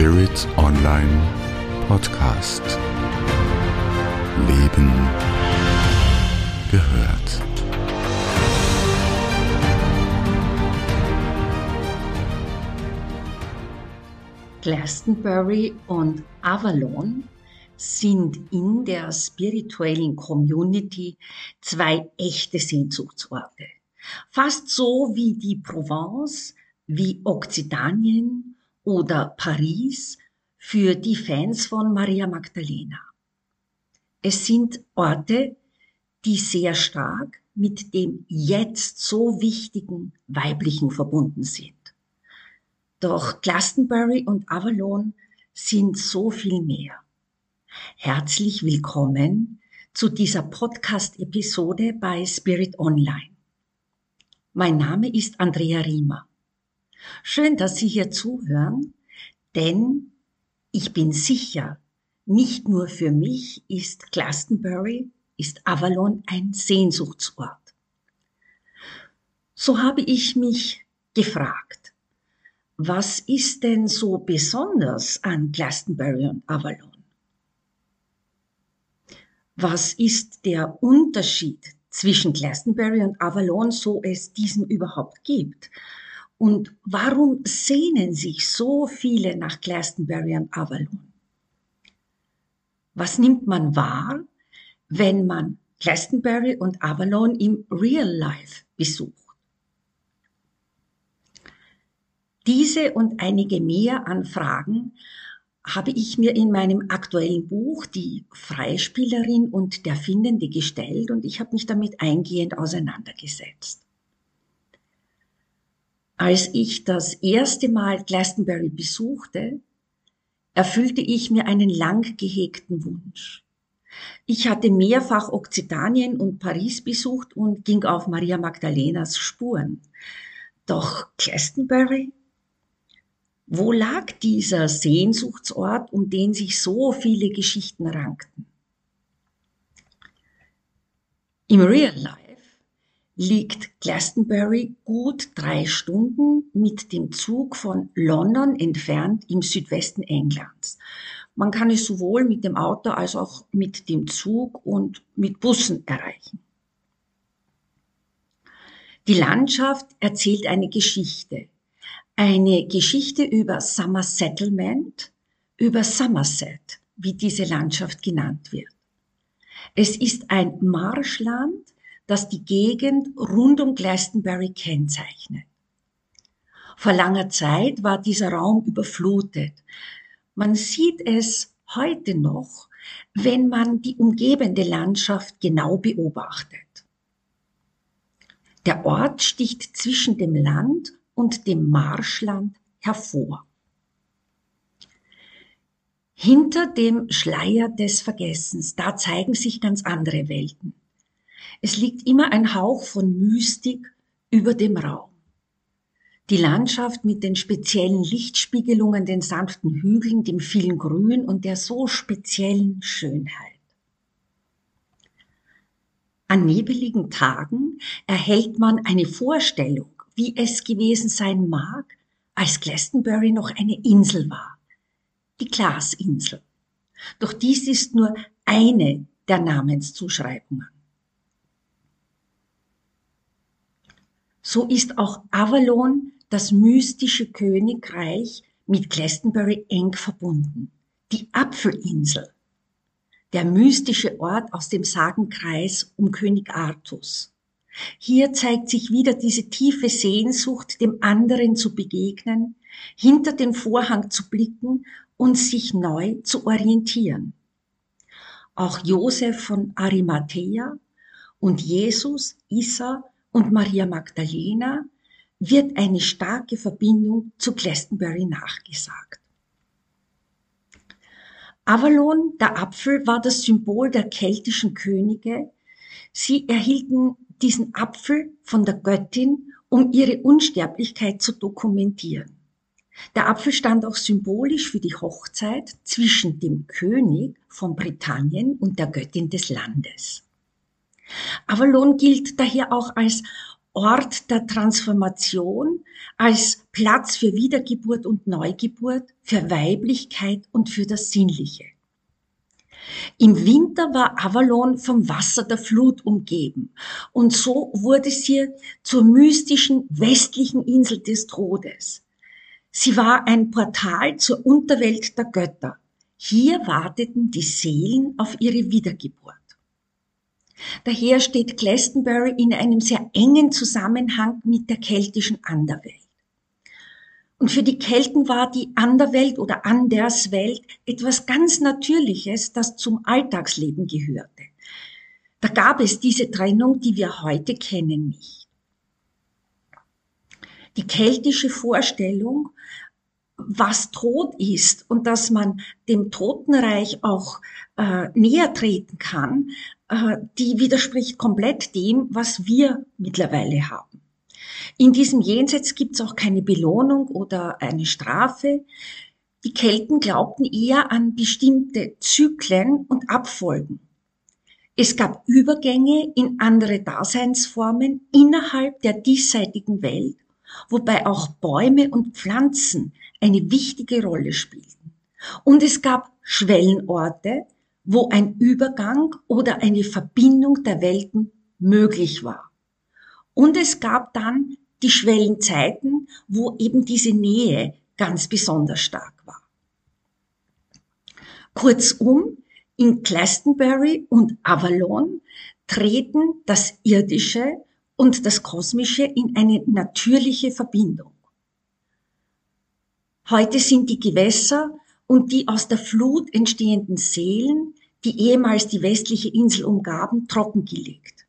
Spirit Online Podcast. Leben gehört. Glastonbury und Avalon sind in der spirituellen Community zwei echte Sehnsuchtsorte. Fast so wie die Provence, wie Okzitanien oder Paris für die Fans von Maria Magdalena. Es sind Orte, die sehr stark mit dem jetzt so wichtigen Weiblichen verbunden sind. Doch Glastonbury und Avalon sind so viel mehr. Herzlich willkommen zu dieser Podcast-Episode bei Spirit Online. Mein Name ist Andrea Riemer. Schön, dass Sie hier zuhören, denn ich bin sicher, nicht nur für mich ist Glastonbury, ist Avalon ein Sehnsuchtsort. So habe ich mich gefragt, was ist denn so besonders an Glastonbury und Avalon? Was ist der Unterschied zwischen Glastonbury und Avalon, so es diesen überhaupt gibt? Und warum sehnen sich so viele nach Glastonbury und Avalon? Was nimmt man wahr, wenn man Glastonbury und Avalon im Real Life besucht? Diese und einige mehr Anfragen habe ich mir in meinem aktuellen Buch Die Freispielerin und der Findende gestellt und ich habe mich damit eingehend auseinandergesetzt. Als ich das erste Mal Glastonbury besuchte, erfüllte ich mir einen lang gehegten Wunsch. Ich hatte mehrfach Okzitanien und Paris besucht und ging auf Maria Magdalenas Spuren. Doch Glastonbury? Wo lag dieser Sehnsuchtsort, um den sich so viele Geschichten rankten? Im Real Life liegt Glastonbury gut drei Stunden mit dem Zug von London entfernt im Südwesten Englands. Man kann es sowohl mit dem Auto als auch mit dem Zug und mit Bussen erreichen. Die Landschaft erzählt eine Geschichte. Eine Geschichte über Summer Settlement, über Somerset, wie diese Landschaft genannt wird. Es ist ein Marschland, das die Gegend rund um Glastonbury kennzeichnet. Vor langer Zeit war dieser Raum überflutet. Man sieht es heute noch, wenn man die umgebende Landschaft genau beobachtet. Der Ort sticht zwischen dem Land und dem Marschland hervor. Hinter dem Schleier des Vergessens, da zeigen sich ganz andere Welten. Es liegt immer ein Hauch von Mystik über dem Raum. Die Landschaft mit den speziellen Lichtspiegelungen, den sanften Hügeln, dem vielen Grün und der so speziellen Schönheit. An nebeligen Tagen erhält man eine Vorstellung, wie es gewesen sein mag, als Glastonbury noch eine Insel war. Die Glasinsel. Doch dies ist nur eine der Namenszuschreibungen. So ist auch Avalon, das mystische Königreich, mit Glastonbury eng verbunden. Die Apfelinsel, der mystische Ort aus dem Sagenkreis um König Artus. Hier zeigt sich wieder diese tiefe Sehnsucht, dem anderen zu begegnen, hinter den Vorhang zu blicken und sich neu zu orientieren. Auch Josef von Arimathea und Jesus, Isa und Maria Magdalena wird eine starke Verbindung zu Glastonbury nachgesagt. Avalon, der Apfel, war das Symbol der keltischen Könige. Sie erhielten diesen Apfel von der Göttin, um ihre Unsterblichkeit zu dokumentieren. Der Apfel stand auch symbolisch für die Hochzeit zwischen dem König von Britannien und der Göttin des Landes. Avalon gilt daher auch als Ort der Transformation, als Platz für Wiedergeburt und Neugeburt, für Weiblichkeit und für das Sinnliche. Im Winter war Avalon vom Wasser der Flut umgeben und so wurde sie zur mystischen westlichen Insel des Todes. Sie war ein Portal zur Unterwelt der Götter. Hier warteten die Seelen auf ihre Wiedergeburt. Daher steht Glastonbury in einem sehr engen Zusammenhang mit der keltischen Anderwelt. Und für die Kelten war die Anderwelt oder Anderswelt etwas ganz Natürliches, das zum Alltagsleben gehörte. Da gab es diese Trennung, die wir heute kennen, nicht. Die keltische Vorstellung, was Tod ist und dass man dem Totenreich auch äh, näher treten kann, die widerspricht komplett dem, was wir mittlerweile haben. In diesem Jenseits gibt es auch keine Belohnung oder eine Strafe. Die Kelten glaubten eher an bestimmte Zyklen und Abfolgen. Es gab Übergänge in andere Daseinsformen innerhalb der diesseitigen Welt, wobei auch Bäume und Pflanzen eine wichtige Rolle spielten. Und es gab Schwellenorte, wo ein Übergang oder eine Verbindung der Welten möglich war. Und es gab dann die Schwellenzeiten, wo eben diese Nähe ganz besonders stark war. Kurzum, in Glastonbury und Avalon treten das Irdische und das Kosmische in eine natürliche Verbindung. Heute sind die Gewässer und die aus der Flut entstehenden Seelen, die ehemals die westliche Insel umgaben, trockengelegt.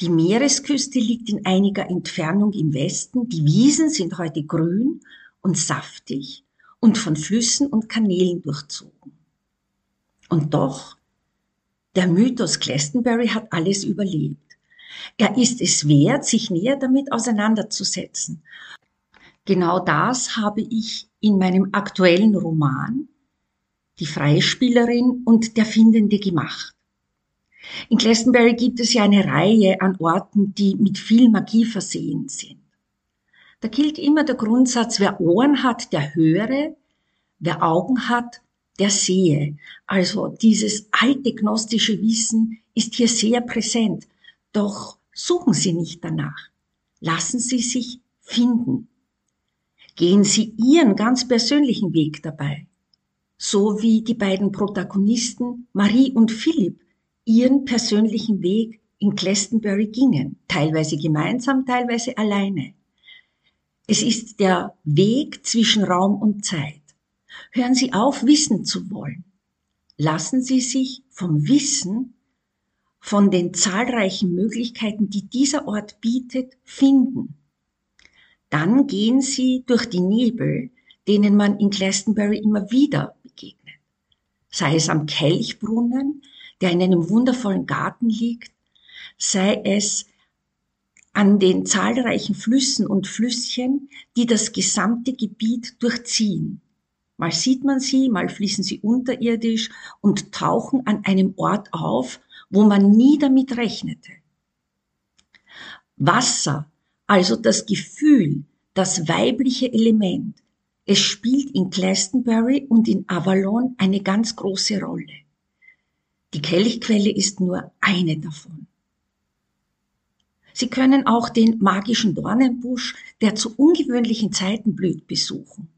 Die Meeresküste liegt in einiger Entfernung im Westen. Die Wiesen sind heute grün und saftig und von Flüssen und Kanälen durchzogen. Und doch, der Mythos Glastonbury hat alles überlebt. Er ist es wert, sich näher damit auseinanderzusetzen. Genau das habe ich in meinem aktuellen Roman Die Freispielerin und der Findende gemacht. In Glastonbury gibt es ja eine Reihe an Orten, die mit viel Magie versehen sind. Da gilt immer der Grundsatz, wer Ohren hat, der höre, wer Augen hat, der sehe. Also dieses alte gnostische Wissen ist hier sehr präsent. Doch suchen Sie nicht danach. Lassen Sie sich finden. Gehen Sie Ihren ganz persönlichen Weg dabei. So wie die beiden Protagonisten Marie und Philipp ihren persönlichen Weg in Glastonbury gingen, teilweise gemeinsam, teilweise alleine. Es ist der Weg zwischen Raum und Zeit. Hören Sie auf, wissen zu wollen. Lassen Sie sich vom Wissen, von den zahlreichen Möglichkeiten, die dieser Ort bietet, finden. Dann gehen Sie durch die Nebel, denen man in Glastonbury immer wieder. Sei es am Kelchbrunnen, der in einem wundervollen Garten liegt, sei es an den zahlreichen Flüssen und Flüsschen, die das gesamte Gebiet durchziehen. Mal sieht man sie, mal fließen sie unterirdisch und tauchen an einem Ort auf, wo man nie damit rechnete. Wasser, also das Gefühl, das weibliche Element, es spielt in Glastonbury und in Avalon eine ganz große Rolle. Die Kelchquelle ist nur eine davon. Sie können auch den magischen Dornenbusch, der zu ungewöhnlichen Zeiten blüht, besuchen.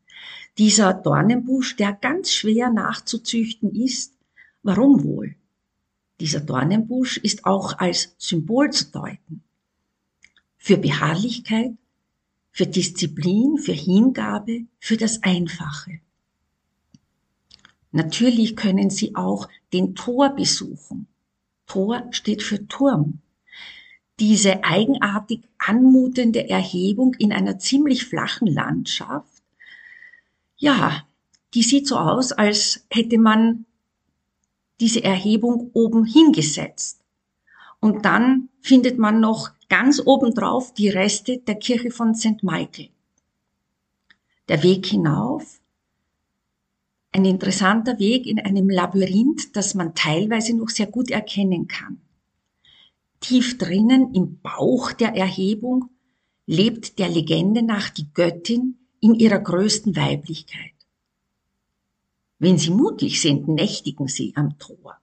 Dieser Dornenbusch, der ganz schwer nachzuzüchten ist, warum wohl? Dieser Dornenbusch ist auch als Symbol zu deuten. Für Beharrlichkeit, für Disziplin, für Hingabe, für das Einfache. Natürlich können Sie auch den Tor besuchen. Tor steht für Turm. Diese eigenartig anmutende Erhebung in einer ziemlich flachen Landschaft, ja, die sieht so aus, als hätte man diese Erhebung oben hingesetzt. Und dann findet man noch ganz obendrauf die Reste der Kirche von St. Michael. Der Weg hinauf ein interessanter Weg in einem Labyrinth, das man teilweise noch sehr gut erkennen kann. tief drinnen im Bauch der Erhebung, lebt der Legende nach die Göttin in ihrer größten Weiblichkeit. Wenn Sie mutig sind, nächtigen Sie am Tor.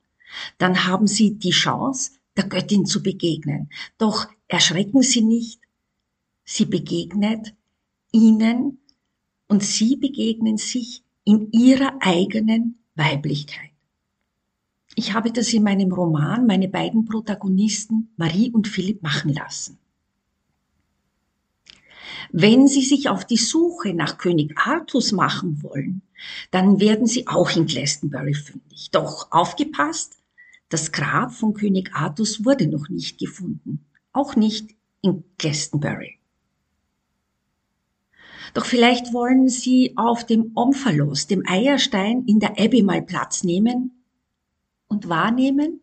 Dann haben Sie die Chance, der Göttin zu begegnen. Doch erschrecken Sie nicht. Sie begegnet Ihnen und Sie begegnen sich in Ihrer eigenen Weiblichkeit. Ich habe das in meinem Roman meine beiden Protagonisten Marie und Philipp machen lassen. Wenn Sie sich auf die Suche nach König Artus machen wollen, dann werden Sie auch in Glastonbury fündig. Doch aufgepasst, das Grab von König Artus wurde noch nicht gefunden. Auch nicht in Glastonbury. Doch vielleicht wollen Sie auf dem Omphalos, dem Eierstein in der Abbey mal Platz nehmen und wahrnehmen,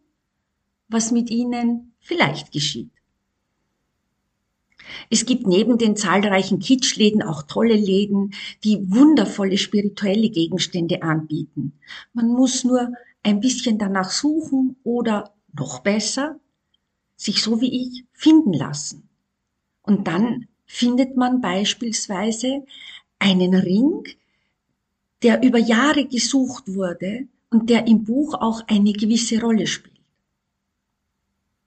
was mit ihnen vielleicht geschieht. Es gibt neben den zahlreichen Kitschläden auch tolle Läden, die wundervolle spirituelle Gegenstände anbieten. Man muss nur ein bisschen danach suchen oder noch besser, sich so wie ich finden lassen. Und dann findet man beispielsweise einen Ring, der über Jahre gesucht wurde und der im Buch auch eine gewisse Rolle spielt.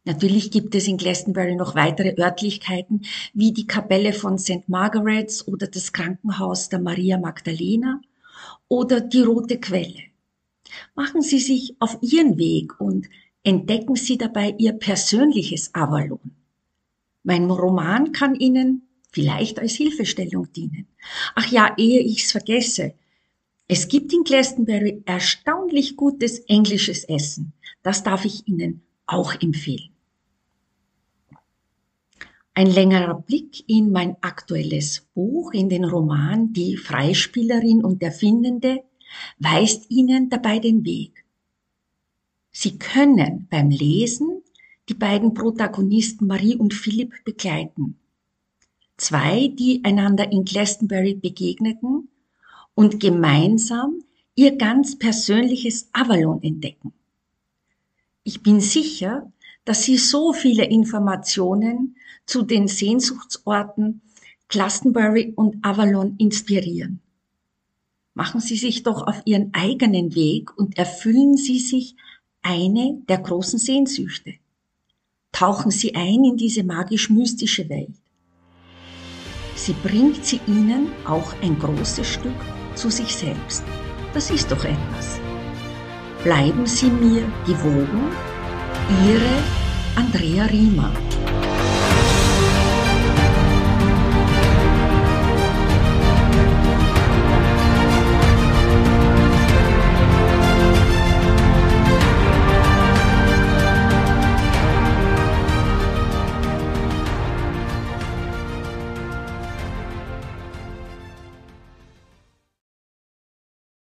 Natürlich gibt es in Glastonbury noch weitere Örtlichkeiten wie die Kapelle von St. Margaret's oder das Krankenhaus der Maria Magdalena oder die Rote Quelle. Machen Sie sich auf Ihren Weg und entdecken Sie dabei Ihr persönliches Avalon. Mein Roman kann Ihnen vielleicht als Hilfestellung dienen. Ach ja, ehe ich's vergesse, es gibt in Glastonbury erstaunlich gutes englisches Essen. Das darf ich Ihnen auch empfehlen. Ein längerer Blick in mein aktuelles Buch, in den Roman Die Freispielerin und der Findende, weist Ihnen dabei den Weg. Sie können beim Lesen die beiden Protagonisten Marie und Philipp begleiten. Zwei, die einander in Glastonbury begegneten und gemeinsam ihr ganz persönliches Avalon entdecken. Ich bin sicher, dass Sie so viele Informationen zu den Sehnsuchtsorten Glastonbury und Avalon inspirieren. Machen Sie sich doch auf Ihren eigenen Weg und erfüllen Sie sich eine der großen Sehnsüchte. Tauchen Sie ein in diese magisch-mystische Welt. Sie bringt sie Ihnen auch ein großes Stück zu sich selbst. Das ist doch etwas. Bleiben Sie mir gewogen, Ihre Andrea Riemer.